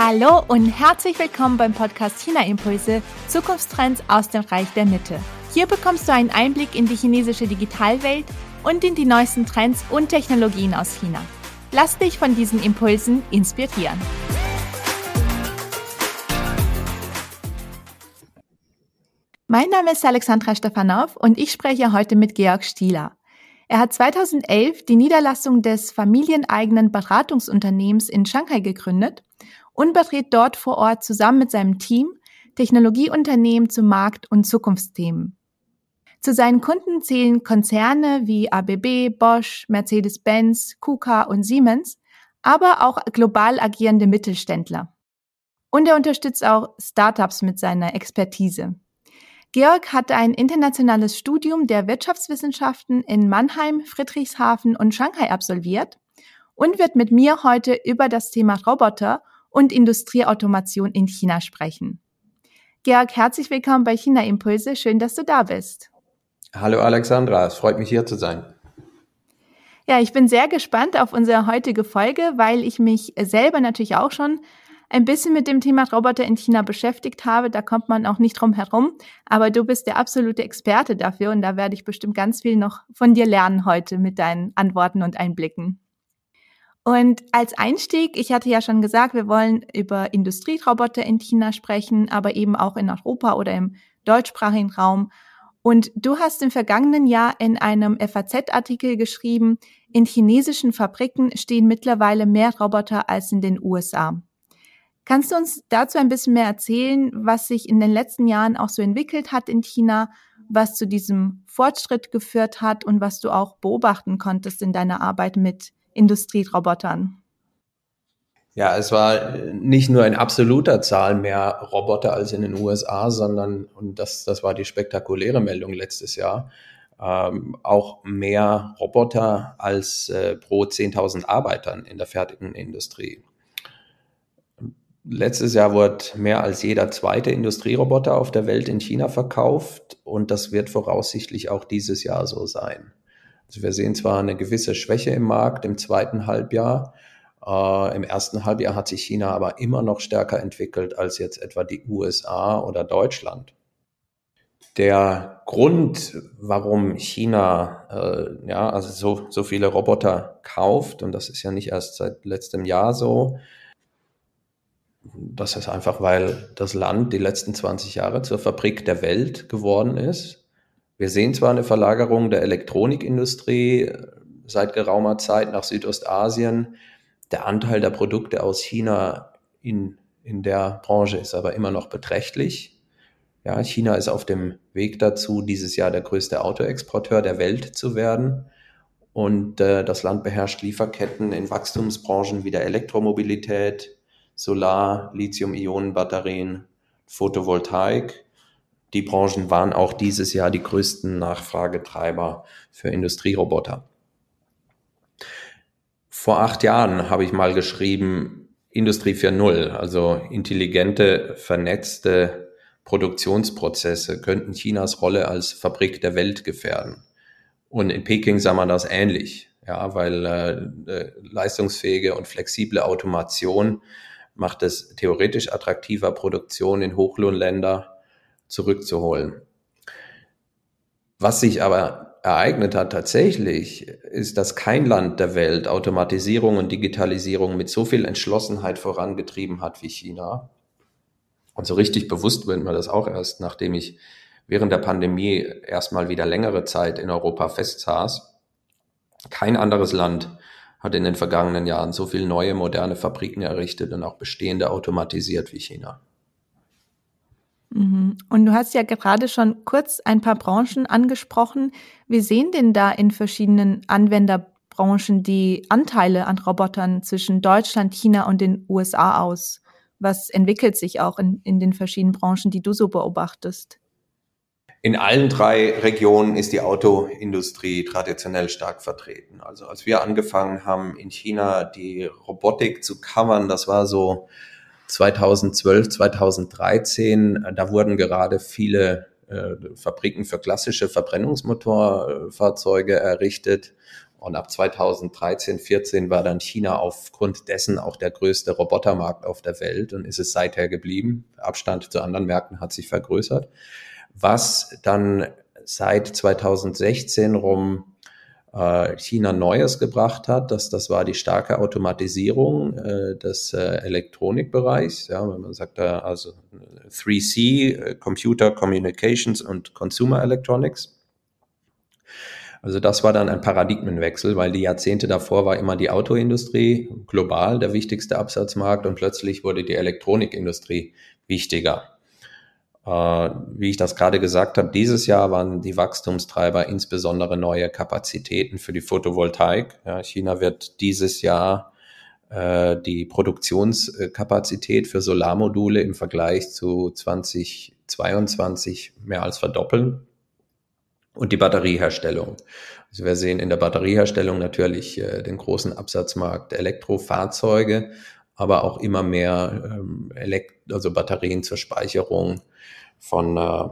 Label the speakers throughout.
Speaker 1: Hallo und herzlich willkommen beim Podcast China Impulse Zukunftstrends aus dem Reich der Mitte. Hier bekommst du einen Einblick in die chinesische Digitalwelt und in die neuesten Trends und Technologien aus China. Lass dich von diesen Impulsen inspirieren. Mein Name ist Alexandra Stefanow und ich spreche heute mit Georg Stieler. Er hat 2011 die Niederlassung des familieneigenen Beratungsunternehmens in Shanghai gegründet und berät dort vor Ort zusammen mit seinem Team Technologieunternehmen zu Markt- und Zukunftsthemen. Zu seinen Kunden zählen Konzerne wie ABB, Bosch, Mercedes-Benz, KUKA und Siemens, aber auch global agierende Mittelständler. Und er unterstützt auch Startups mit seiner Expertise. Georg hat ein internationales Studium der Wirtschaftswissenschaften in Mannheim, Friedrichshafen und Shanghai absolviert und wird mit mir heute über das Thema Roboter und Industrieautomation in China sprechen. Georg, herzlich willkommen bei China Impulse. Schön, dass du da bist.
Speaker 2: Hallo Alexandra, es freut mich hier zu sein.
Speaker 1: Ja, ich bin sehr gespannt auf unsere heutige Folge, weil ich mich selber natürlich auch schon ein bisschen mit dem Thema Roboter in China beschäftigt habe. Da kommt man auch nicht drum herum. Aber du bist der absolute Experte dafür und da werde ich bestimmt ganz viel noch von dir lernen heute mit deinen Antworten und Einblicken. Und als Einstieg, ich hatte ja schon gesagt, wir wollen über Industrieroboter in China sprechen, aber eben auch in Europa oder im deutschsprachigen Raum. Und du hast im vergangenen Jahr in einem FAZ-Artikel geschrieben, in chinesischen Fabriken stehen mittlerweile mehr Roboter als in den USA. Kannst du uns dazu ein bisschen mehr erzählen, was sich in den letzten Jahren auch so entwickelt hat in China, was zu diesem Fortschritt geführt hat und was du auch beobachten konntest in deiner Arbeit mit Industrierobotern?
Speaker 2: Ja, es war nicht nur in absoluter Zahl mehr Roboter als in den USA, sondern, und das, das war die spektakuläre Meldung letztes Jahr, ähm, auch mehr Roboter als äh, pro 10.000 Arbeitern in der fertigen Industrie. Letztes Jahr wurde mehr als jeder zweite Industrieroboter auf der Welt in China verkauft und das wird voraussichtlich auch dieses Jahr so sein. Also wir sehen zwar eine gewisse Schwäche im Markt im zweiten Halbjahr. Äh, Im ersten Halbjahr hat sich China aber immer noch stärker entwickelt als jetzt etwa die USA oder Deutschland. Der Grund, warum China äh, ja also so, so viele Roboter kauft, und das ist ja nicht erst seit letztem Jahr so, das ist einfach, weil das Land die letzten 20 Jahre zur Fabrik der Welt geworden ist. Wir sehen zwar eine Verlagerung der Elektronikindustrie äh, seit geraumer Zeit nach Südostasien. Der Anteil der Produkte aus China in, in der Branche ist aber immer noch beträchtlich. Ja, China ist auf dem Weg dazu, dieses Jahr der größte Autoexporteur der Welt zu werden. Und äh, das Land beherrscht Lieferketten in Wachstumsbranchen wie der Elektromobilität, Solar, Lithium-Ionen-Batterien, Photovoltaik die Branchen waren auch dieses Jahr die größten Nachfragetreiber für Industrieroboter. Vor acht Jahren habe ich mal geschrieben, Industrie 4.0, also intelligente, vernetzte Produktionsprozesse könnten Chinas Rolle als Fabrik der Welt gefährden. Und in Peking sah man das ähnlich, ja, weil äh, äh leistungsfähige und flexible Automation macht es theoretisch attraktiver, Produktion in Hochlohnländer zurückzuholen. Was sich aber ereignet hat tatsächlich, ist, dass kein Land der Welt Automatisierung und Digitalisierung mit so viel Entschlossenheit vorangetrieben hat wie China. Und so richtig bewusst wird mir das auch erst, nachdem ich während der Pandemie erstmal wieder längere Zeit in Europa festsaß. Kein anderes Land hat in den vergangenen Jahren so viel neue, moderne Fabriken errichtet und auch bestehende automatisiert wie China.
Speaker 1: Mhm. Und du hast ja gerade schon kurz ein paar Branchen angesprochen. Wie sehen denn da in verschiedenen Anwenderbranchen die Anteile an Robotern zwischen Deutschland, China und den USA aus? Was entwickelt sich auch in, in den verschiedenen Branchen, die du so beobachtest?
Speaker 2: In allen drei Regionen ist die Autoindustrie traditionell stark vertreten. Also als wir angefangen haben, in China die Robotik zu covern, das war so 2012, 2013, äh, da wurden gerade viele äh, Fabriken für klassische Verbrennungsmotorfahrzeuge errichtet. Und ab 2013, 14 war dann China aufgrund dessen auch der größte Robotermarkt auf der Welt und ist es seither geblieben. Abstand zu anderen Märkten hat sich vergrößert. Was dann seit 2016 rum China Neues gebracht hat, das, das war die starke Automatisierung äh, des äh, Elektronikbereichs. Ja, wenn man sagt da also 3C, äh, Computer Communications und Consumer Electronics. Also das war dann ein Paradigmenwechsel, weil die Jahrzehnte davor war immer die Autoindustrie global der wichtigste Absatzmarkt und plötzlich wurde die Elektronikindustrie wichtiger. Äh, wie ich das gerade gesagt habe, dieses Jahr waren die Wachstumstreiber insbesondere neue Kapazitäten für die Photovoltaik. Ja, China wird dieses Jahr äh, die Produktionskapazität für Solarmodule im Vergleich zu 2022 mehr als verdoppeln und die Batterieherstellung. Also wir sehen in der Batterieherstellung natürlich äh, den großen Absatzmarkt Elektrofahrzeuge, aber auch immer mehr ähm, Elekt also Batterien zur Speicherung von äh,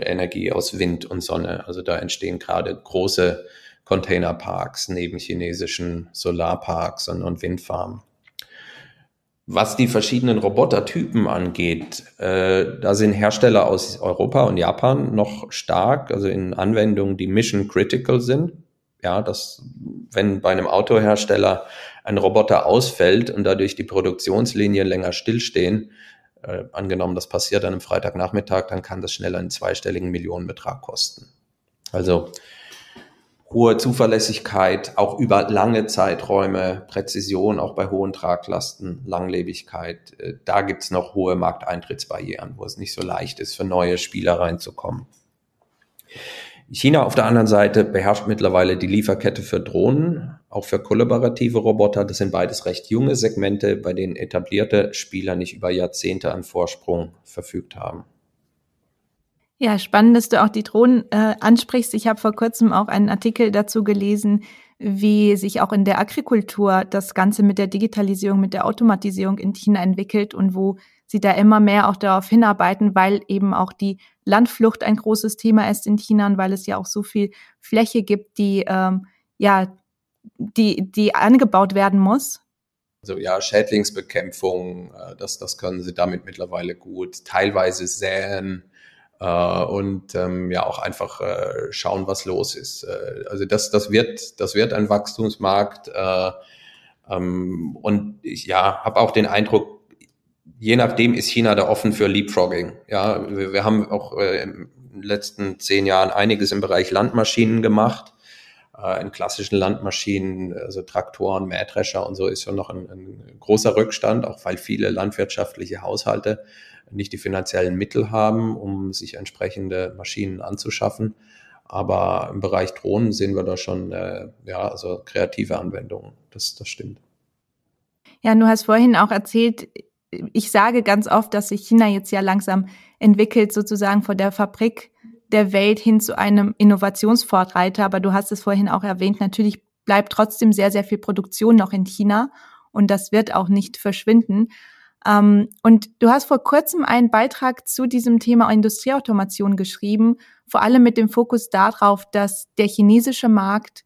Speaker 2: Energie aus Wind und Sonne. Also da entstehen gerade große Containerparks neben chinesischen Solarparks und, und Windfarmen. Was die verschiedenen Robotertypen angeht, äh, da sind Hersteller aus Europa und Japan noch stark, also in Anwendungen, die mission critical sind. Ja, dass wenn bei einem Autohersteller ein Roboter ausfällt und dadurch die Produktionslinien länger stillstehen, äh, angenommen, das passiert an einem Freitagnachmittag, dann kann das schnell einen zweistelligen Millionenbetrag kosten. Also hohe Zuverlässigkeit, auch über lange Zeiträume, Präzision, auch bei hohen Traglasten, Langlebigkeit. Äh, da gibt's noch hohe Markteintrittsbarrieren, wo es nicht so leicht ist, für neue Spieler reinzukommen. China auf der anderen Seite beherrscht mittlerweile die Lieferkette für Drohnen, auch für kollaborative Roboter. Das sind beides recht junge Segmente, bei denen etablierte Spieler nicht über Jahrzehnte an Vorsprung verfügt haben.
Speaker 1: Ja, spannend, dass du auch die Drohnen äh, ansprichst. Ich habe vor kurzem auch einen Artikel dazu gelesen, wie sich auch in der Agrikultur das Ganze mit der Digitalisierung, mit der Automatisierung in China entwickelt und wo sie da immer mehr auch darauf hinarbeiten, weil eben auch die Landflucht ein großes Thema ist in China und weil es ja auch so viel Fläche gibt, die ähm, ja die die angebaut werden muss.
Speaker 2: Also ja, Schädlingsbekämpfung, äh, das das können sie damit mittlerweile gut. Teilweise säen äh, und ähm, ja auch einfach äh, schauen, was los ist. Äh, also das, das wird, das wird ein Wachstumsmarkt. Äh, ähm, und ich ja, habe auch den Eindruck, je nachdem ist China da offen für Leapfrogging. Ja, wir, wir haben auch äh, in den letzten zehn Jahren einiges im Bereich Landmaschinen gemacht. Äh, in klassischen Landmaschinen, also Traktoren, Mähdrescher und so ist schon noch ein, ein großer Rückstand, auch weil viele landwirtschaftliche Haushalte nicht die finanziellen Mittel haben, um sich entsprechende Maschinen anzuschaffen. Aber im Bereich Drohnen sehen wir da schon, äh, ja, also kreative Anwendungen. Das, das stimmt.
Speaker 1: Ja, du hast vorhin auch erzählt, ich sage ganz oft, dass sich China jetzt ja langsam entwickelt, sozusagen von der Fabrik der Welt hin zu einem Innovationsvorreiter. Aber du hast es vorhin auch erwähnt, natürlich bleibt trotzdem sehr, sehr viel Produktion noch in China und das wird auch nicht verschwinden. Ähm, und du hast vor kurzem einen Beitrag zu diesem Thema Industrieautomation geschrieben, vor allem mit dem Fokus darauf, dass der chinesische Markt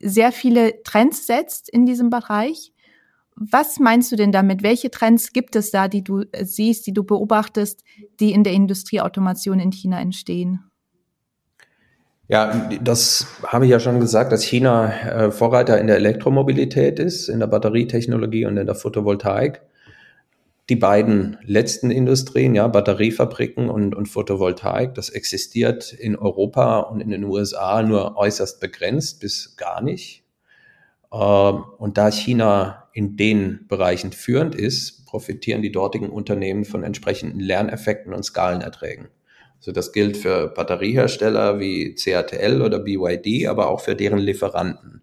Speaker 1: sehr viele Trends setzt in diesem Bereich. Was meinst du denn damit? Welche Trends gibt es da, die du siehst, die du beobachtest, die in der Industrieautomation in China entstehen?
Speaker 2: Ja, das habe ich ja schon gesagt, dass China äh, Vorreiter in der Elektromobilität ist, in der Batterietechnologie und in der Photovoltaik die beiden letzten Industrien, ja, Batteriefabriken und, und Photovoltaik, das existiert in Europa und in den USA nur äußerst begrenzt bis gar nicht. Ähm, und da China in den Bereichen führend ist, profitieren die dortigen Unternehmen von entsprechenden Lerneffekten und Skalenerträgen. Also das gilt für Batteriehersteller wie CATL oder BYD, aber auch für deren Lieferanten.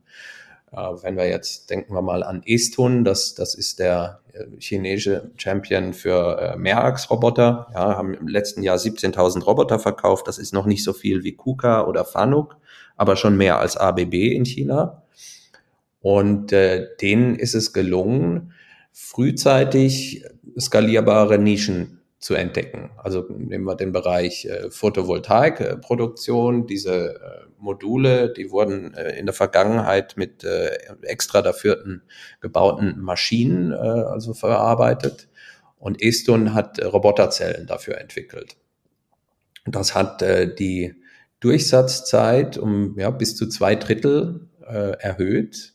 Speaker 2: Äh, wenn wir jetzt, denken wir mal an Estun, das, das ist der äh, chinesische Champion für äh, Mehrachsroboter, ja, haben im letzten Jahr 17.000 Roboter verkauft. Das ist noch nicht so viel wie KUKA oder Fanuc, aber schon mehr als ABB in China. Und äh, denen ist es gelungen, frühzeitig skalierbare Nischen zu entdecken. Also nehmen wir den Bereich äh, Photovoltaikproduktion. Diese äh, Module, die wurden äh, in der Vergangenheit mit äh, extra dafür gebauten Maschinen äh, also verarbeitet. Und Estun hat Roboterzellen dafür entwickelt. Das hat äh, die Durchsatzzeit um ja, bis zu zwei Drittel äh, erhöht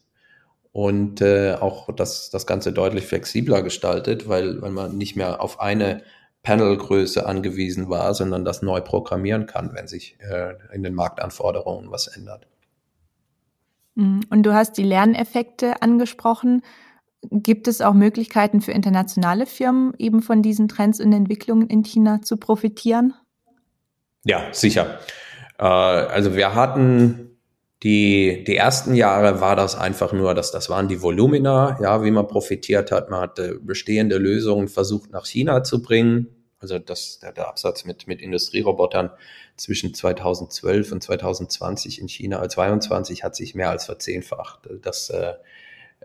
Speaker 2: und äh, auch das, das Ganze deutlich flexibler gestaltet, weil, weil man nicht mehr auf eine Panelgröße angewiesen war, sondern das neu programmieren kann, wenn sich äh, in den Marktanforderungen was ändert.
Speaker 1: Mhm. Und du hast die Lerneffekte angesprochen. Gibt es auch Möglichkeiten für internationale Firmen, eben von diesen Trends und Entwicklungen in China zu profitieren?
Speaker 2: Ja, sicher. Äh, also wir hatten die, die ersten Jahre war das einfach nur, dass das waren die Volumina, ja, wie man profitiert hat. Man hatte bestehende Lösungen versucht nach China zu bringen. Also das, der, der Absatz mit, mit Industrierobotern zwischen 2012 und 2020 in China, 22 äh, hat sich mehr als verzehnfacht. Das äh,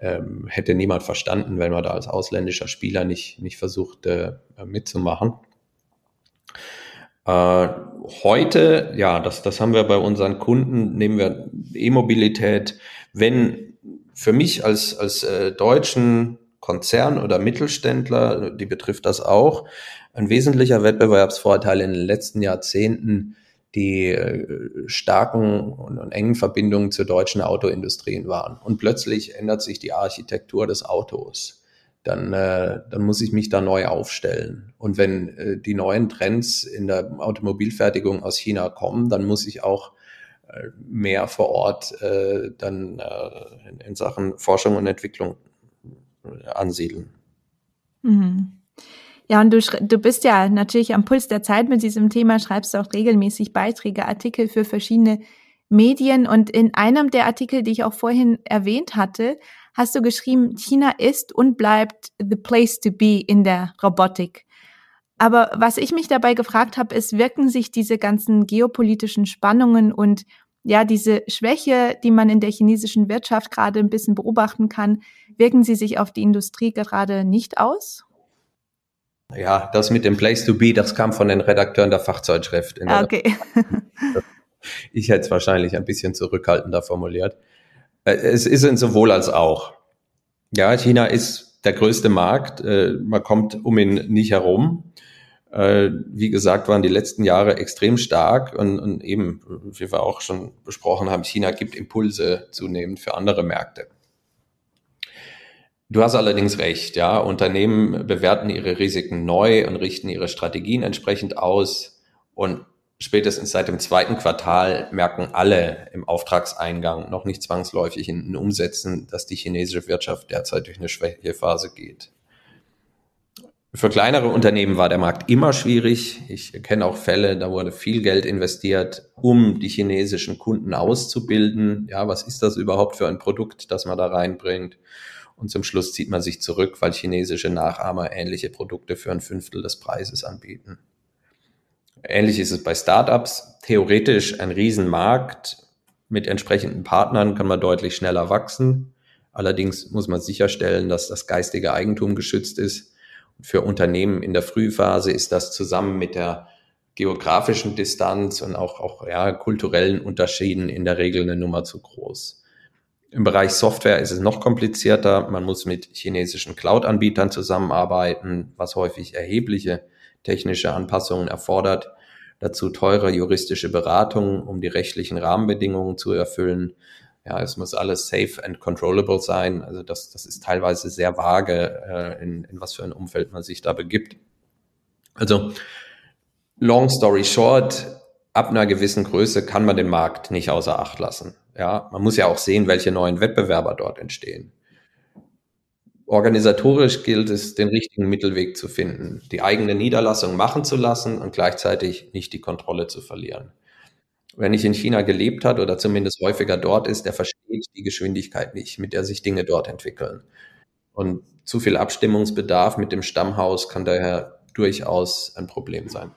Speaker 2: ähm, hätte niemand verstanden, wenn man da als ausländischer Spieler nicht, nicht versucht äh, mitzumachen. Äh, heute, ja, das, das haben wir bei unseren Kunden, nehmen wir E-Mobilität. Wenn für mich als, als äh, deutschen Konzern oder Mittelständler, die betrifft das auch, ein wesentlicher Wettbewerbsvorteil in den letzten Jahrzehnten die äh, starken und, engen Verbindungen zur deutschen Autoindustrien waren. Und plötzlich ändert sich die Architektur des Autos dann, äh, dann muss ich mich da neu aufstellen. Und wenn äh, die neuen Trends in der Automobilfertigung aus China kommen, dann muss ich auch äh, mehr vor Ort dann in, in Sachen Forschung und Entwicklung ansiedeln.
Speaker 1: Mhm. Ja, und du, du bist ja natürlich am Puls der Zeit mit diesem Thema, schreibst auch regelmäßig Beiträge, Artikel für verschiedene Medien. Und in einem der Artikel, die ich auch vorhin erwähnt hatte, hast du geschrieben, China ist und bleibt the place to be in der Robotik. Aber was ich mich dabei gefragt habe, ist, wirken sich diese ganzen geopolitischen Spannungen und ja, diese Schwäche, die man in der chinesischen Wirtschaft gerade ein bisschen beobachten kann, wirken sie sich auf die Industrie gerade nicht aus?
Speaker 2: Ja, das mit dem Place to be, das kam von den Redakteuren der Fachzeitschrift.
Speaker 1: Der okay.
Speaker 2: ich hätte es wahrscheinlich ein bisschen zurückhaltender formuliert. Äh, es ist ein sowohl als auch. Ja, China ist der größte Markt. Äh, man kommt um ihn nicht herum. Äh, wie gesagt, waren die letzten Jahre extrem stark und, und eben, wie wir auch schon besprochen haben, China gibt Impulse zunehmend für andere Märkte. Du hast allerdings recht, ja. Unternehmen bewerten ihre Risiken neu und richten ihre Strategien entsprechend aus. Und spätestens seit dem zweiten Quartal merken alle im Auftragseingang, noch nicht zwangsläufig in den Umsätzen, dass die chinesische Wirtschaft derzeit durch eine Schwächephase geht. Für kleinere Unternehmen war der Markt immer schwierig. Ich kenne auch Fälle, da wurde viel Geld investiert, um die chinesischen Kunden auszubilden. Ja, was ist das überhaupt für ein Produkt, das man da reinbringt? Und zum Schluss zieht man sich zurück, weil chinesische Nachahmer ähnliche Produkte für ein Fünftel des Preises anbieten. Ähnlich ist es bei Startups. Theoretisch ein Riesenmarkt. Mit entsprechenden Partnern kann man deutlich schneller wachsen. Allerdings muss man sicherstellen, dass das geistige Eigentum geschützt ist. für Unternehmen in der Frühphase ist das zusammen mit der geografischen Distanz und auch, auch ja, kulturellen Unterschieden in der Regel eine Nummer zu groß. Im Bereich Software ist es noch komplizierter. Man muss mit chinesischen Cloud-Anbietern zusammenarbeiten, was häufig erhebliche technische Anpassungen erfordert. Dazu teure juristische Beratungen, um die rechtlichen Rahmenbedingungen zu erfüllen. Ja, es muss alles safe and controllable sein. Also das, das ist teilweise sehr vage, äh, in, in was für ein Umfeld man sich da begibt. Also long story short, ab einer gewissen Größe kann man den Markt nicht außer Acht lassen. Ja, man muss ja auch sehen, welche neuen Wettbewerber dort entstehen. Organisatorisch gilt es, den richtigen Mittelweg zu finden, die eigene Niederlassung machen zu lassen und gleichzeitig nicht die Kontrolle zu verlieren. Wer nicht in China gelebt hat oder zumindest häufiger dort ist, der versteht die Geschwindigkeit nicht, mit der sich Dinge dort entwickeln. Und zu viel Abstimmungsbedarf mit dem Stammhaus kann daher durchaus ein Problem sein.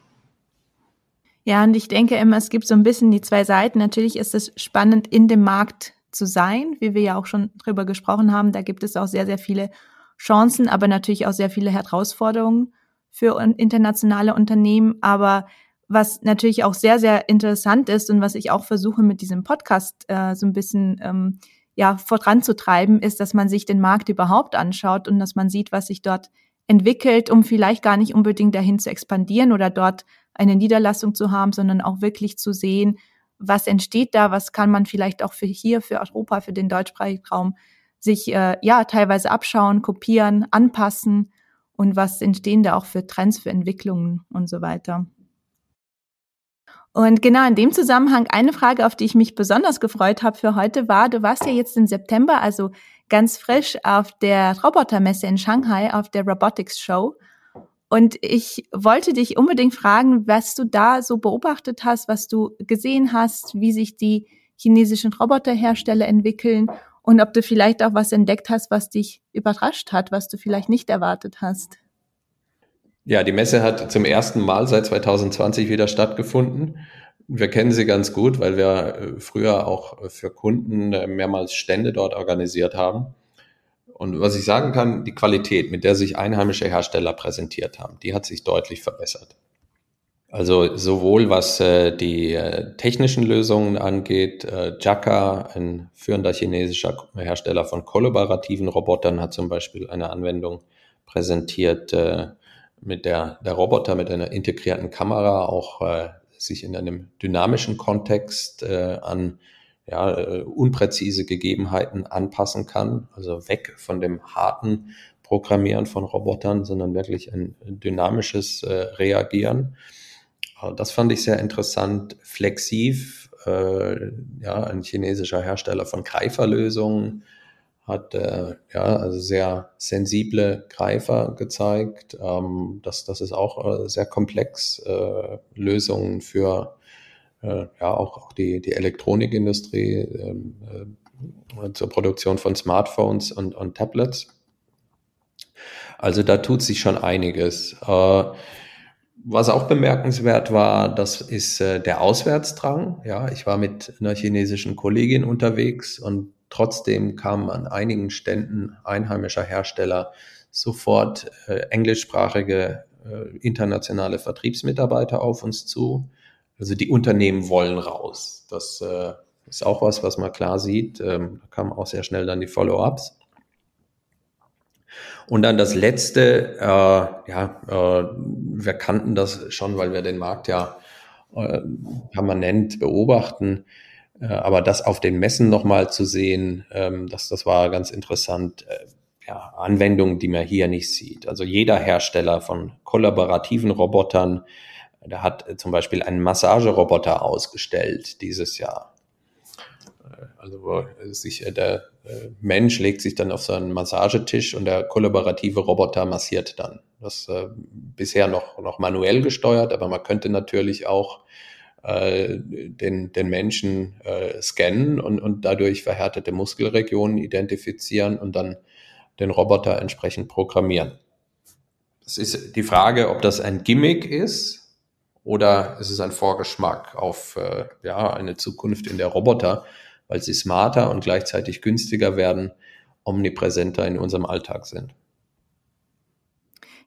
Speaker 1: Ja, und ich denke immer, es gibt so ein bisschen die zwei Seiten. Natürlich ist es spannend, in dem Markt zu sein, wie wir ja auch schon drüber gesprochen haben. Da gibt es auch sehr, sehr viele Chancen, aber natürlich auch sehr viele Herausforderungen. für internationale Unternehmen. Aber was natürlich auch sehr, sehr interessant ist und was ich auch versuche mit diesem Podcast äh, so ein bisschen ähm, ja, voranzutreiben, ist, dass man sich den Markt überhaupt anschaut und dass man sieht, was sich dort entwickelt, um vielleicht gar nicht unbedingt dahin zu expandieren oder dort eine Niederlassung zu haben, sondern auch wirklich zu sehen, was entsteht da, was kann man vielleicht auch für hier, für Europa, für den deutschsprachigen Raum sich äh, ja teilweise abschauen, kopieren, anpassen und was entstehen da auch für Trends, für Entwicklungen und so weiter. Und genau in dem Zusammenhang eine Frage, auf die ich mich besonders gefreut habe für heute, war, du warst ja jetzt im September, also ganz frisch auf der Robotermesse in Shanghai, auf der Robotics Show. Und ich wollte dich unbedingt fragen, was du da so beobachtet hast, was du gesehen hast, wie sich die chinesischen Roboterhersteller entwickeln und ob du vielleicht auch was entdeckt hast, was dich überrascht hat, was du vielleicht nicht erwartet hast.
Speaker 2: Ja, die Messe hat zum ersten Mal seit 2020 wieder stattgefunden. Wir kennen sie ganz gut, weil wir äh, früher auch für Kunden äh, mehrmals Stände dort organisiert haben. Und was ich sagen kann, die Qualität, mit der sich einheimische Hersteller präsentiert haben, die hat sich deutlich verbessert. Also sowohl was äh, die äh, technischen Lösungen angeht, äh, Jaka, ein führender chinesischer Hersteller von kollaborativen Robotern, hat zum Beispiel eine Anwendung präsentiert, äh, mit der der Roboter mit einer integrierten Kamera auch sich in einem dynamischen Kontext äh, an ja, äh, unpräzise Gegebenheiten anpassen kann, also weg von dem harten Programmieren von Robotern, sondern wirklich ein dynamisches äh, Reagieren. Äh, das fand ich sehr interessant. Flexiv, äh, ja, ein chinesischer Hersteller von Greiferlösungen hat äh, ja also sehr sensible Greifer gezeigt. Ähm, das, das ist auch äh, sehr komplex. Lösungen für äh, ja auch, auch die, die Elektronikindustrie ähm, äh, zur Produktion von Smartphones und, und Tablets. Also da tut sich schon einiges. Äh, was auch bemerkenswert war, das ist äh, der Auswärtsdrang. Ja, ich war mit einer chinesischen Kollegin unterwegs und trotzdem kamen an einigen Ständen einheimischer Hersteller sofort äh, englischsprachige äh, internationale Vertriebsmitarbeiter auf uns zu. Also die Unternehmen wollen raus. Das äh, ist auch was, was man klar sieht. Ähm, da kamen auch sehr schnell dann die Follow-ups. Und dann das letzte, äh, ja, äh, wir kannten das schon, weil wir den Markt ja äh, permanent beobachten. Äh, aber das auf den Messen nochmal zu sehen, ähm, das, das war ganz interessant. Äh, ja, Anwendungen, die man hier nicht sieht. Also jeder Hersteller von kollaborativen Robotern der hat äh, zum Beispiel einen Massageroboter ausgestellt dieses Jahr. Äh, also wo sich äh, der Mensch legt sich dann auf seinen Massagetisch und der kollaborative Roboter massiert dann. Das äh, bisher noch, noch manuell gesteuert, aber man könnte natürlich auch den, den Menschen scannen und, und dadurch verhärtete Muskelregionen identifizieren und dann den Roboter entsprechend programmieren. Das ist die Frage, ob das ein Gimmick ist, oder ist es ein Vorgeschmack auf äh, ja, eine Zukunft in der Roboter, weil sie smarter und gleichzeitig günstiger werden, omnipräsenter in unserem Alltag sind?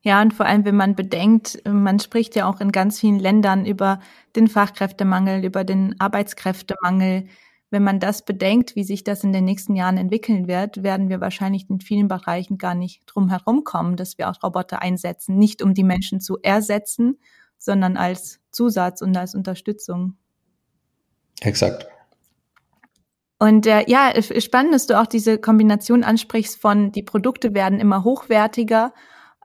Speaker 1: Ja, und vor allem, wenn man bedenkt, man spricht ja auch in ganz vielen Ländern über den Fachkräftemangel, über den Arbeitskräftemangel. Wenn man das bedenkt, wie sich das in den nächsten Jahren entwickeln wird, werden wir wahrscheinlich in vielen Bereichen gar nicht drum herum kommen, dass wir auch Roboter einsetzen, nicht um die Menschen zu ersetzen, sondern als Zusatz und als Unterstützung.
Speaker 2: Exakt.
Speaker 1: Und äh, ja, spannend, dass du auch diese Kombination ansprichst von, die Produkte werden immer hochwertiger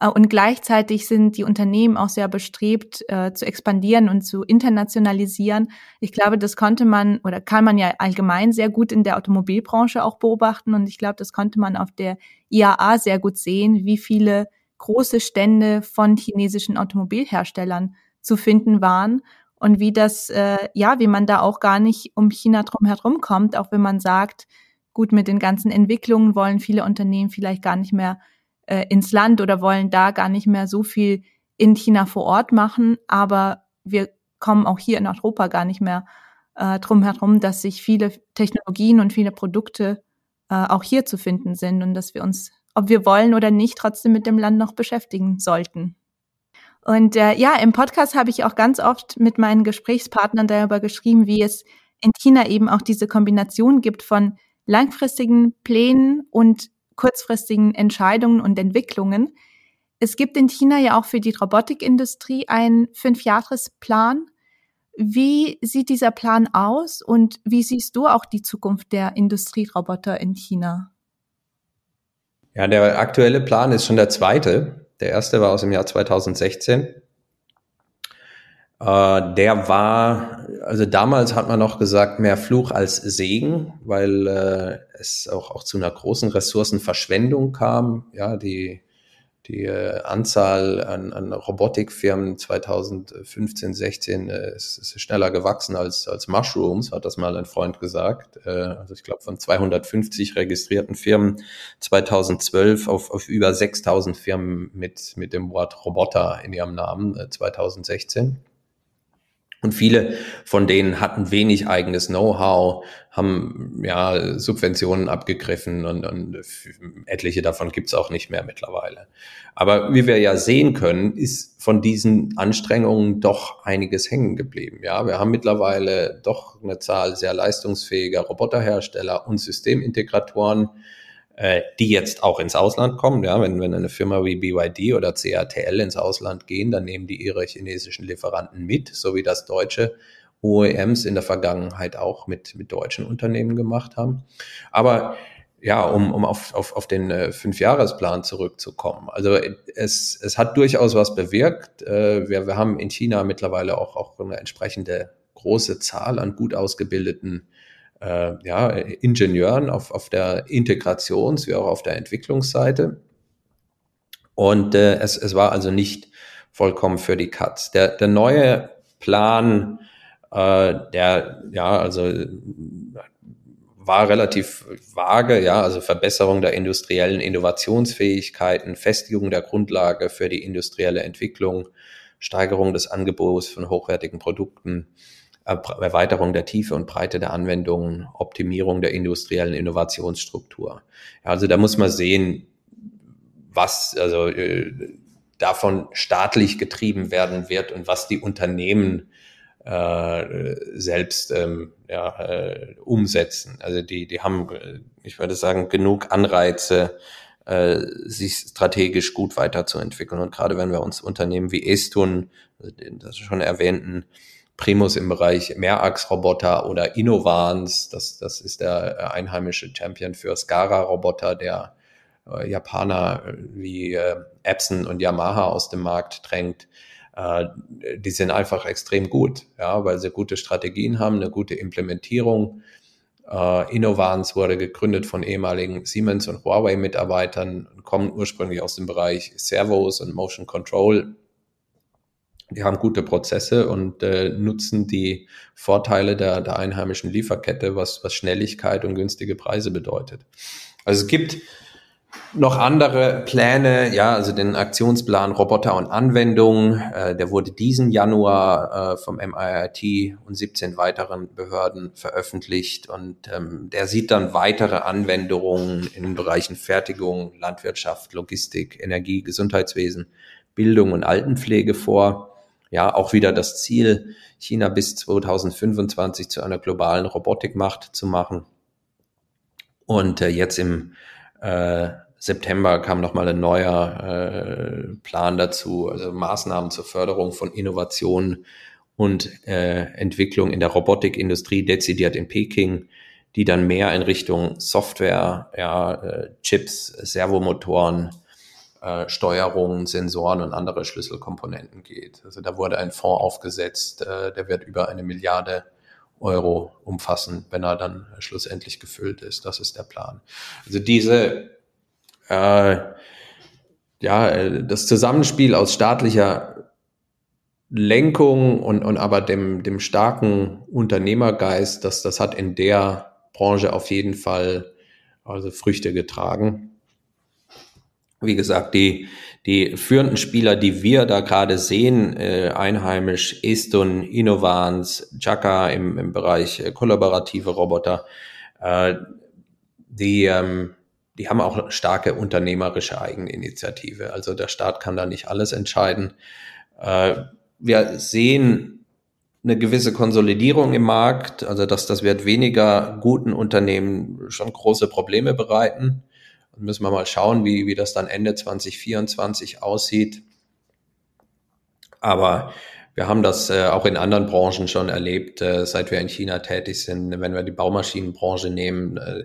Speaker 1: äh, und gleichzeitig sind die Unternehmen auch sehr bestrebt äh, zu expandieren und zu internationalisieren. Ich glaube, das konnte man oder kann man ja allgemein sehr gut in der Automobilbranche auch beobachten und ich glaube, das konnte man auf der IAA sehr gut sehen, wie viele große Stände von chinesischen Automobilherstellern zu finden waren und wie das, äh, ja, wie man da auch gar nicht um China drum herum kommt, auch wenn man sagt, gut, mit den ganzen Entwicklungen wollen viele Unternehmen vielleicht gar nicht mehr äh, ins Land oder wollen da gar nicht mehr so viel in China vor Ort machen, aber wir kommen auch hier in Europa gar nicht mehr äh, drum herum, dass sich viele Technologien und viele Produkte äh, auch hier zu finden sind und dass wir uns, ob wir wollen oder nicht, trotzdem mit dem Land noch beschäftigen sollten. Und äh, ja, im Podcast habe ich auch ganz oft mit meinen Gesprächspartnern darüber geschrieben, wie es in China eben auch diese Kombination gibt von langfristigen Plänen und kurzfristigen Entscheidungen und Entwicklungen. Es gibt in China ja auch für die Robotikindustrie einen Fünfjahresplan. Wie sieht dieser Plan aus und wie siehst du auch die Zukunft der Industrieroboter in China?
Speaker 2: Ja, der aktuelle Plan ist schon der zweite. Der erste war aus dem Jahr 2016. Äh, der war, also damals hat man noch gesagt, mehr Fluch als Segen, weil äh, es auch, auch zu einer großen Ressourcenverschwendung kam. Ja, die die äh, Anzahl an, an Robotikfirmen 2015, 16 äh, ist, ist schneller gewachsen als, als Mushrooms, hat das mal ein Freund gesagt. Äh, also ich glaube von 250 registrierten Firmen 2012 auf, auf über 6000 Firmen mit, mit dem Wort Roboter in ihrem Namen äh, 2016. Und viele von denen hatten wenig eigenes Know-how, haben ja Subventionen abgegriffen und, und etliche davon gibt's auch nicht mehr mittlerweile. Aber wie wir ja sehen können, ist von diesen Anstrengungen doch einiges hängen geblieben. Ja, wir haben mittlerweile doch eine Zahl sehr leistungsfähiger Roboterhersteller und Systemintegratoren, äh, die jetzt auch ins Ausland kommen. Ja, wenn, wenn eine Firma wie BYD oder CATL ins Ausland gehen, dann nehmen die ihre chinesischen Lieferanten mit, so wie das deutsche OEMs in der Vergangenheit auch mit, mit deutschen Unternehmen gemacht haben. Aber ja, um, um auf, auf, auf den äh, Fünfjahresplan zurückzukommen. Also es, es hat durchaus was bewirkt. Äh, wir, wir haben in China mittlerweile auch, auch eine entsprechende große Zahl an gut ausgebildeten äh, ja, Ingenieuren auf, auf der Integrations- wie auch auf der Entwicklungsseite. Und äh, es, es war also nicht vollkommen für die Katz. Der, der neue Plan, äh, der, ja, also war relativ vage, ja, also Verbesserung der industriellen Innovationsfähigkeiten, Festigung der Grundlage für die industrielle Entwicklung, Steigerung des Angebots von hochwertigen Produkten, Erweiterung der Tiefe und Breite der Anwendungen, Optimierung der industriellen Innovationsstruktur. Ja, also da muss man sehen, was also äh, davon staatlich getrieben werden wird und was die Unternehmen äh, selbst ähm, ja, äh, umsetzen. Also die, die haben, ich würde sagen, genug Anreize, äh, sich strategisch gut weiterzuentwickeln. Und gerade wenn wir uns Unternehmen wie Estun, also das schon erwähnten, Primus im Bereich Mehrachsroboter oder Innovans, das, das ist der einheimische Champion für SCARA-Roboter, der äh, Japaner äh, wie äh, Epson und Yamaha aus dem Markt drängt. Äh, die sind einfach extrem gut, ja, weil sie gute Strategien haben, eine gute Implementierung. Äh, Innovans wurde gegründet von ehemaligen Siemens und Huawei-Mitarbeitern, kommen ursprünglich aus dem Bereich Servos und Motion Control die haben gute Prozesse und äh, nutzen die Vorteile der, der einheimischen Lieferkette, was, was Schnelligkeit und günstige Preise bedeutet. Also es gibt noch andere Pläne, ja, also den Aktionsplan Roboter und Anwendungen, äh, der wurde diesen Januar äh, vom MIT und 17 weiteren Behörden veröffentlicht und ähm, der sieht dann weitere Anwendungen in den Bereichen Fertigung, Landwirtschaft, Logistik, Energie, Gesundheitswesen, Bildung und Altenpflege vor ja auch wieder das Ziel, China bis 2025 zu einer globalen Robotikmacht zu machen. Und äh, jetzt im äh, September kam nochmal ein neuer äh, Plan dazu, also Maßnahmen zur Förderung von Innovation und äh, Entwicklung in der Robotikindustrie dezidiert in Peking, die dann mehr in Richtung Software, ja, äh, Chips, Servomotoren, äh, Steuerung, Sensoren und andere Schlüsselkomponenten geht. Also da wurde ein Fonds aufgesetzt, äh, der wird über eine Milliarde Euro umfassen, wenn er dann schlussendlich gefüllt ist. Das ist der Plan. Also diese, äh, ja, das Zusammenspiel aus staatlicher Lenkung und, und aber dem, dem starken Unternehmergeist, das, das hat in der Branche auf jeden Fall also Früchte getragen wie gesagt, die, die führenden Spieler, die wir da gerade sehen, äh, einheimisch, Estun, Innovans, Chaka im, im Bereich äh, kollaborative Roboter, äh, die, ähm, die haben auch starke unternehmerische Eigeninitiative. Also der Staat kann da nicht alles entscheiden. Äh, wir sehen eine gewisse Konsolidierung im Markt, also dass das wird weniger guten Unternehmen schon große Probleme bereiten. Müssen wir mal schauen, wie, wie das dann Ende 2024 aussieht. Aber wir haben das äh, auch in anderen Branchen schon erlebt, äh, seit wir in China tätig sind. Wenn wir die Baumaschinenbranche nehmen, äh,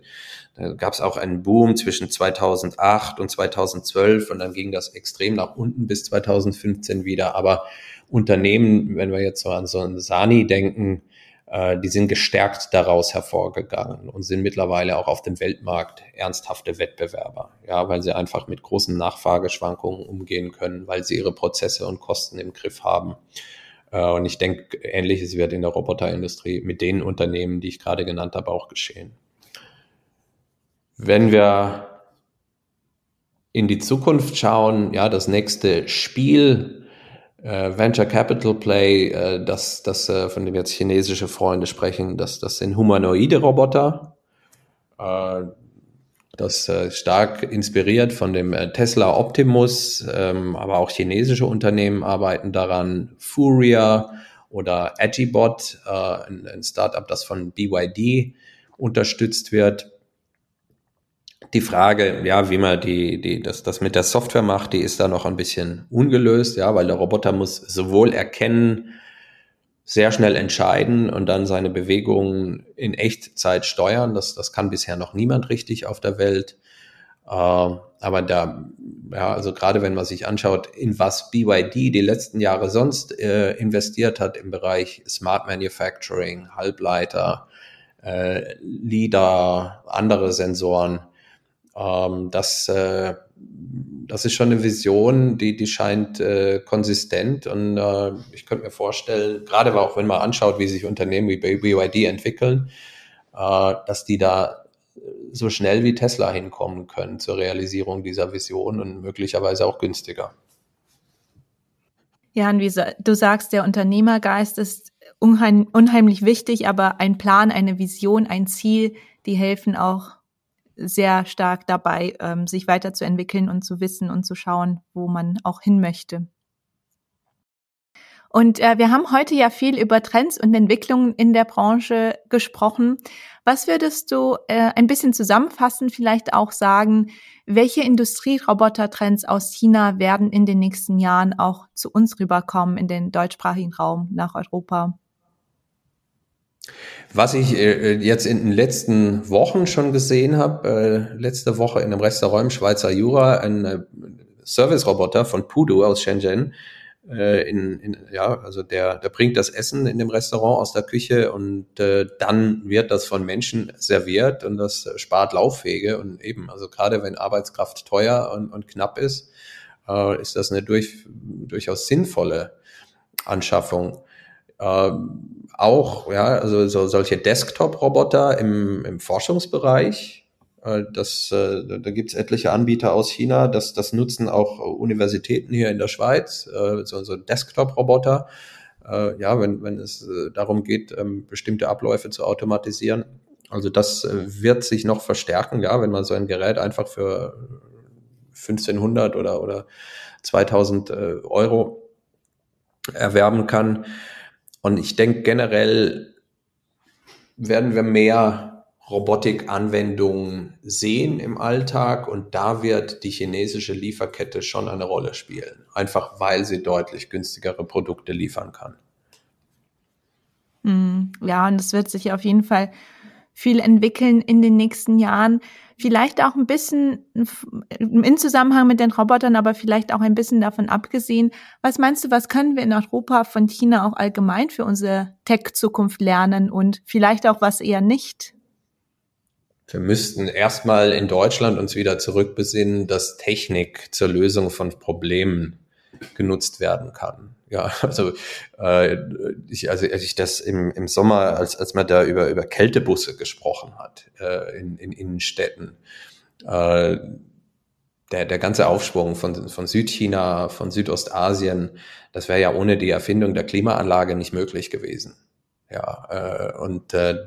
Speaker 2: da gab es auch einen Boom zwischen 2008 und 2012 und dann ging das extrem nach unten bis 2015 wieder. Aber Unternehmen, wenn wir jetzt so an so ein Sani denken, die sind gestärkt daraus hervorgegangen und sind mittlerweile auch auf dem Weltmarkt ernsthafte Wettbewerber. Ja, weil sie einfach mit großen Nachfrageschwankungen umgehen können, weil sie ihre Prozesse und Kosten im Griff haben. Äh, und ich denke, ähnliches wird in der Roboterindustrie mit den Unternehmen, die ich gerade genannt habe, auch geschehen. Wenn wir in die Zukunft schauen, ja, das nächste Spiel, äh, Venture Capital Play, äh, das, das äh, von dem jetzt chinesische Freunde sprechen, das, das sind humanoide Roboter. Äh, das äh, stark inspiriert von dem äh, Tesla Optimus, ähm, aber auch chinesische Unternehmen arbeiten daran. Furia oder Agibot, äh, ein, ein Startup, das von BYD unterstützt wird. Die Frage, ja, wie man die, die, das, das mit der Software macht, die ist da noch ein bisschen ungelöst, ja, weil der Roboter muss sowohl erkennen, sehr schnell entscheiden und dann seine Bewegungen in Echtzeit steuern. Das, das kann bisher noch niemand richtig auf der Welt. Äh, aber da, ja, also gerade wenn man sich anschaut, in was BYD die letzten Jahre sonst äh, investiert hat im Bereich Smart Manufacturing, Halbleiter, äh, LIDAR, andere Sensoren, ähm, das, äh, das ist schon eine Vision, die, die scheint äh, konsistent und äh, ich könnte mir vorstellen, gerade auch wenn man anschaut, wie sich Unternehmen wie BYD entwickeln, äh, dass die da so schnell wie Tesla hinkommen können zur Realisierung dieser Vision und möglicherweise auch günstiger.
Speaker 1: Ja, und wie du sagst, der Unternehmergeist ist unheim, unheimlich wichtig, aber ein Plan, eine Vision, ein Ziel, die helfen auch sehr stark dabei, ähm, sich weiterzuentwickeln und zu wissen und zu schauen, wo man auch hin möchte. Und äh, wir haben heute ja viel über Trends und Entwicklungen in der Branche gesprochen. Was würdest du äh, ein bisschen zusammenfassen, vielleicht auch sagen, welche Industrierobotertrends aus China werden in den nächsten Jahren auch zu uns rüberkommen in den deutschsprachigen Raum nach Europa?
Speaker 2: Was ich äh, jetzt in den letzten Wochen schon gesehen habe, äh, letzte Woche in einem Restaurant im Schweizer Jura, ein äh, Service-Roboter von Pudu aus Shenzhen, äh, in, in, ja, also der, der bringt das Essen in dem Restaurant aus der Küche und äh, dann wird das von Menschen serviert und das spart Laufwege und eben, also gerade wenn Arbeitskraft teuer und, und knapp ist, äh, ist das eine durch, durchaus sinnvolle Anschaffung. Ähm, auch, ja, also so, solche Desktop-Roboter im, im Forschungsbereich. Äh, das, äh, da gibt's etliche Anbieter aus China. Das, das nutzen auch Universitäten hier in der Schweiz, äh, so, so Desktop-Roboter. Äh, ja, wenn, wenn es äh, darum geht, ähm, bestimmte Abläufe zu automatisieren. Also das äh, wird sich noch verstärken, ja, wenn man so ein Gerät einfach für 1500 oder, oder 2000 äh, Euro erwerben kann. Und ich denke generell werden wir mehr Robotik-Anwendungen sehen im Alltag und da wird die chinesische Lieferkette schon eine Rolle spielen, einfach weil sie deutlich günstigere Produkte liefern kann.
Speaker 1: Hm, ja, und es wird sich auf jeden Fall viel entwickeln in den nächsten Jahren. Vielleicht auch ein bisschen in Zusammenhang mit den Robotern, aber vielleicht auch ein bisschen davon abgesehen. Was meinst du, was können wir in Europa von China auch allgemein für unsere Tech-Zukunft lernen und vielleicht auch was eher nicht?
Speaker 2: Wir müssten erstmal in Deutschland uns wieder zurückbesinnen, dass Technik zur Lösung von Problemen genutzt werden kann. Ja, also äh, ich, also als ich das im, im Sommer, als, als man da über, über Kältebusse gesprochen hat äh, in, in Innenstädten, äh, der, der ganze Aufschwung von, von Südchina, von Südostasien, das wäre ja ohne die Erfindung der Klimaanlage nicht möglich gewesen. Ja, äh, und äh,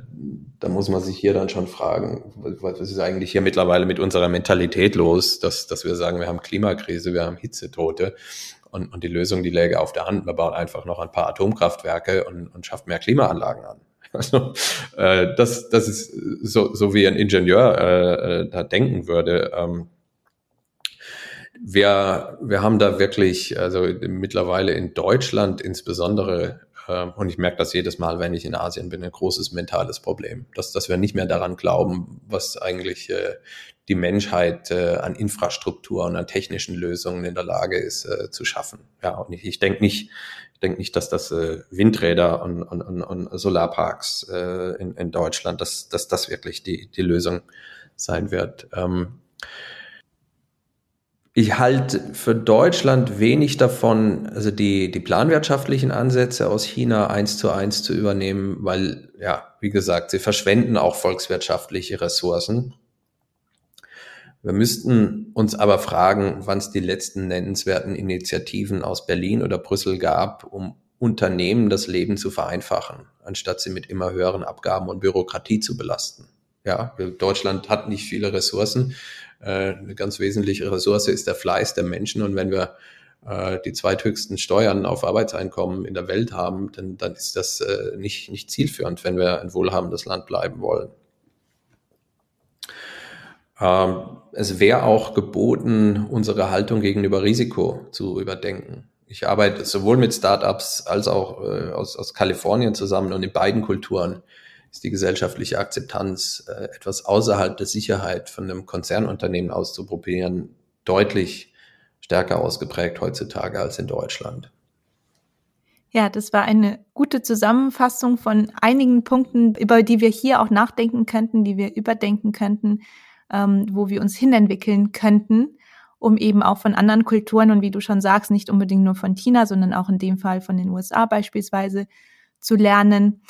Speaker 2: da muss man sich hier dann schon fragen, was ist eigentlich hier mittlerweile mit unserer Mentalität los, dass, dass wir sagen, wir haben Klimakrise, wir haben Hitzetote und, und die Lösung, die läge auf der Hand. Man baut einfach noch ein paar Atomkraftwerke und, und schafft mehr Klimaanlagen an. Also äh, das, das ist so, so wie ein Ingenieur äh, äh, da denken würde. Ähm, wir, wir haben da wirklich, also mittlerweile in Deutschland insbesondere und ich merke das jedes Mal, wenn ich in Asien bin, ein großes mentales Problem, dass, dass wir nicht mehr daran glauben, was eigentlich äh, die Menschheit äh, an Infrastruktur und an technischen Lösungen in der Lage ist äh, zu schaffen. Ja, und ich, ich denke nicht, ich denke nicht, dass das äh, Windräder und, und, und, und Solarparks äh, in, in Deutschland, dass, dass das wirklich die, die Lösung sein wird. Ähm, ich halte für Deutschland wenig davon, also die, die planwirtschaftlichen Ansätze aus China eins zu eins zu übernehmen, weil, ja, wie gesagt, sie verschwenden auch volkswirtschaftliche Ressourcen. Wir müssten uns aber fragen, wann es die letzten nennenswerten Initiativen aus Berlin oder Brüssel gab, um Unternehmen das Leben zu vereinfachen, anstatt sie mit immer höheren Abgaben und Bürokratie zu belasten. Ja, Deutschland hat nicht viele Ressourcen eine ganz wesentliche Ressource ist der Fleiß der Menschen. Und wenn wir äh, die zweithöchsten Steuern auf Arbeitseinkommen in der Welt haben, dann, dann ist das äh, nicht, nicht zielführend, wenn wir ein wohlhabendes Land bleiben wollen. Ähm, es wäre auch geboten, unsere Haltung gegenüber Risiko zu überdenken. Ich arbeite sowohl mit Startups als auch äh, aus, aus Kalifornien zusammen und in beiden Kulturen ist die gesellschaftliche Akzeptanz, äh, etwas außerhalb der Sicherheit von einem Konzernunternehmen auszuprobieren, deutlich stärker ausgeprägt heutzutage als in Deutschland.
Speaker 1: Ja, das war eine gute Zusammenfassung von einigen Punkten, über die wir hier auch nachdenken könnten, die wir überdenken könnten, ähm, wo wir uns hinentwickeln könnten, um eben auch von anderen Kulturen und wie du schon sagst, nicht unbedingt nur von China, sondern auch in dem Fall von den USA beispielsweise zu lernen.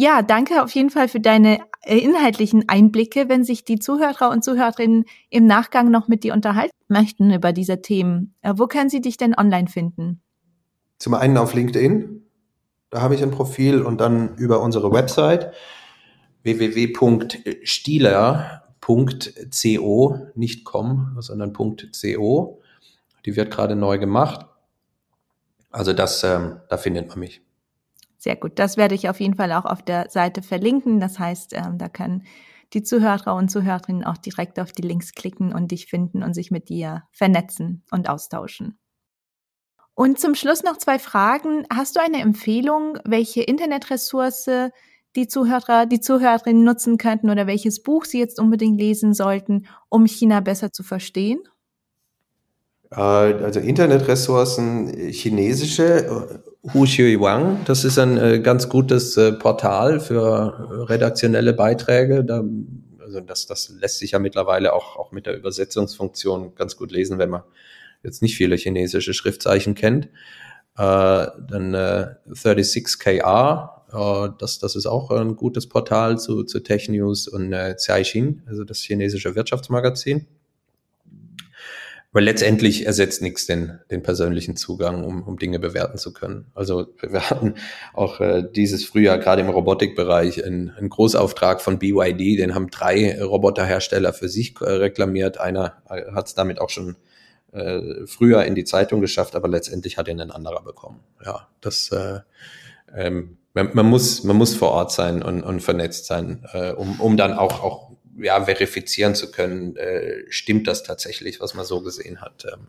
Speaker 1: Ja, danke auf jeden Fall für deine äh, inhaltlichen Einblicke. Wenn sich die Zuhörer und Zuhörerinnen im Nachgang noch mit dir unterhalten möchten über diese Themen, äh, wo können sie dich denn online finden?
Speaker 2: Zum einen auf LinkedIn. Da habe ich ein Profil und dann über unsere Website www.stieler.co, nicht com, sondern .co. Die wird gerade neu gemacht. Also das, ähm, da findet man mich.
Speaker 1: Sehr gut. Das werde ich auf jeden Fall auch auf der Seite verlinken. Das heißt, ähm, da können die Zuhörer und Zuhörerinnen auch direkt auf die Links klicken und dich finden und sich mit dir vernetzen und austauschen. Und zum Schluss noch zwei Fragen. Hast du eine Empfehlung, welche Internetressource die Zuhörer, die Zuhörerinnen nutzen könnten oder welches Buch sie jetzt unbedingt lesen sollten, um China besser zu verstehen?
Speaker 2: Äh, also Internetressourcen, chinesische Hu Xui Wang. Das ist ein äh, ganz gutes äh, Portal für redaktionelle Beiträge. Da, also das, das lässt sich ja mittlerweile auch, auch mit der Übersetzungsfunktion ganz gut lesen, wenn man jetzt nicht viele chinesische Schriftzeichen kennt. Äh, dann äh, 36KR, äh, das, das ist auch ein gutes Portal zu, zu Tech News und äh, Caixin, also das chinesische Wirtschaftsmagazin. Weil letztendlich ersetzt nichts den, den persönlichen Zugang, um, um Dinge bewerten zu können. Also wir hatten auch äh, dieses Frühjahr gerade im Robotikbereich einen, einen Großauftrag von BYD, den haben drei Roboterhersteller für sich äh, reklamiert. Einer äh, hat es damit auch schon äh, früher in die Zeitung geschafft, aber letztendlich hat ihn ein anderer bekommen. Ja, das äh, ähm, man, man, muss, man muss vor Ort sein und, und vernetzt sein, äh, um, um dann auch, auch ja, verifizieren zu können, äh, stimmt das tatsächlich, was man so gesehen hat. Ähm.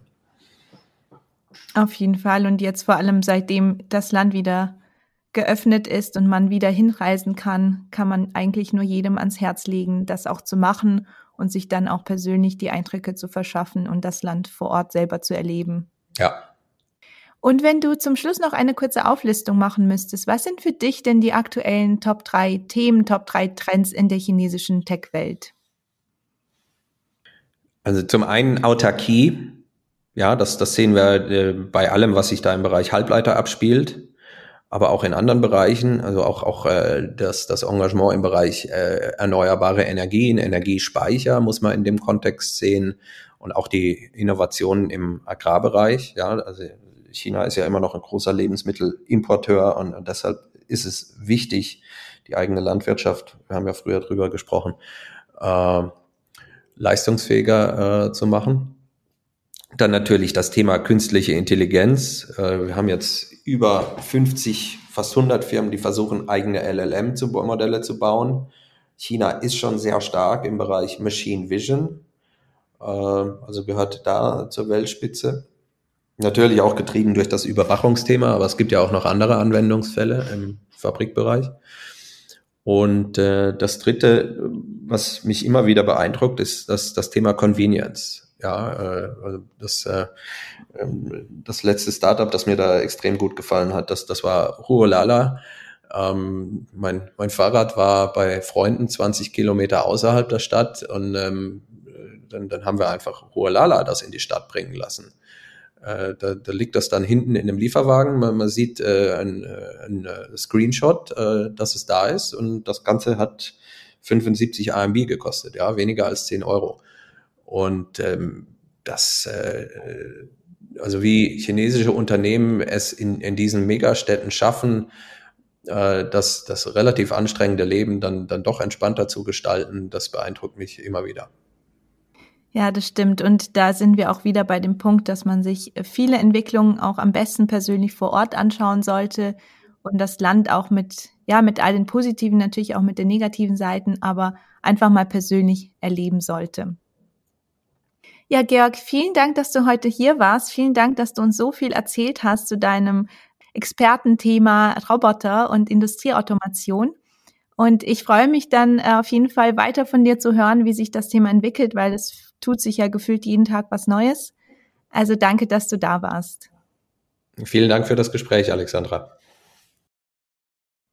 Speaker 1: Auf jeden Fall. Und jetzt vor allem, seitdem das Land wieder geöffnet ist und man wieder hinreisen kann, kann man eigentlich nur jedem ans Herz legen, das auch zu machen und sich dann auch persönlich die Eindrücke zu verschaffen und das Land vor Ort selber zu erleben.
Speaker 2: Ja,
Speaker 1: und wenn du zum Schluss noch eine kurze Auflistung machen müsstest, was sind für dich denn die aktuellen Top 3 Themen, Top 3 Trends in der chinesischen Tech-Welt?
Speaker 2: Also zum einen Autarkie. Ja, das, das sehen wir äh, bei allem, was sich da im Bereich Halbleiter abspielt, aber auch in anderen Bereichen. Also auch, auch äh, das, das Engagement im Bereich äh, erneuerbare Energien, Energiespeicher muss man in dem Kontext sehen und auch die Innovationen im Agrarbereich. Ja, also China ist ja immer noch ein großer Lebensmittelimporteur und, und deshalb ist es wichtig, die eigene Landwirtschaft, wir haben ja früher drüber gesprochen, äh, leistungsfähiger äh, zu machen. Dann natürlich das Thema künstliche Intelligenz. Äh, wir haben jetzt über 50, fast 100 Firmen, die versuchen, eigene LLM-Modelle zu bauen. China ist schon sehr stark im Bereich Machine Vision, äh, also gehört da zur Weltspitze. Natürlich auch getrieben durch das Überwachungsthema, aber es gibt ja auch noch andere Anwendungsfälle im Fabrikbereich. Und äh, das Dritte, was mich immer wieder beeindruckt, ist das, das Thema Convenience. Ja, äh, also das, äh, ähm, das letzte Startup, das mir da extrem gut gefallen hat, das, das war Huolala. Ähm, mein, mein Fahrrad war bei Freunden 20 Kilometer außerhalb der Stadt und ähm, dann, dann haben wir einfach Huolala das in die Stadt bringen lassen. Äh, da, da liegt das dann hinten in dem Lieferwagen. Man, man sieht äh, ein, äh, ein äh, Screenshot, äh, dass es da ist und das Ganze hat 75 AMB gekostet, ja, weniger als 10 Euro. Und ähm, das, äh, also wie chinesische Unternehmen es in, in diesen Megastädten schaffen, äh, das, das relativ anstrengende Leben dann, dann doch entspannter zu gestalten, das beeindruckt mich immer wieder.
Speaker 1: Ja, das stimmt. Und da sind wir auch wieder bei dem Punkt, dass man sich viele Entwicklungen auch am besten persönlich vor Ort anschauen sollte und das Land auch mit, ja, mit all den positiven, natürlich auch mit den negativen Seiten, aber einfach mal persönlich erleben sollte. Ja, Georg, vielen Dank, dass du heute hier warst. Vielen Dank, dass du uns so viel erzählt hast zu deinem Expertenthema Roboter und Industrieautomation. Und ich freue mich dann äh, auf jeden Fall weiter von dir zu hören, wie sich das Thema entwickelt, weil es tut sich ja gefühlt jeden Tag was Neues. Also danke, dass du da warst.
Speaker 2: Vielen Dank für das Gespräch, Alexandra.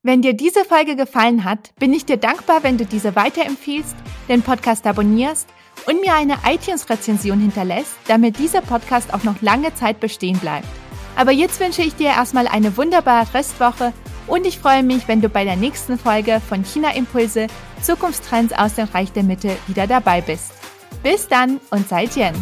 Speaker 1: Wenn dir diese Folge gefallen hat, bin ich dir dankbar, wenn du diese weiterempfiehlst, den Podcast abonnierst und mir eine iTunes-Rezension hinterlässt, damit dieser Podcast auch noch lange Zeit bestehen bleibt. Aber jetzt wünsche ich dir erstmal eine wunderbare Restwoche und ich freue mich, wenn du bei der nächsten Folge von China Impulse Zukunftstrends aus dem Reich der Mitte wieder dabei bist. Bis dann und seid Jen.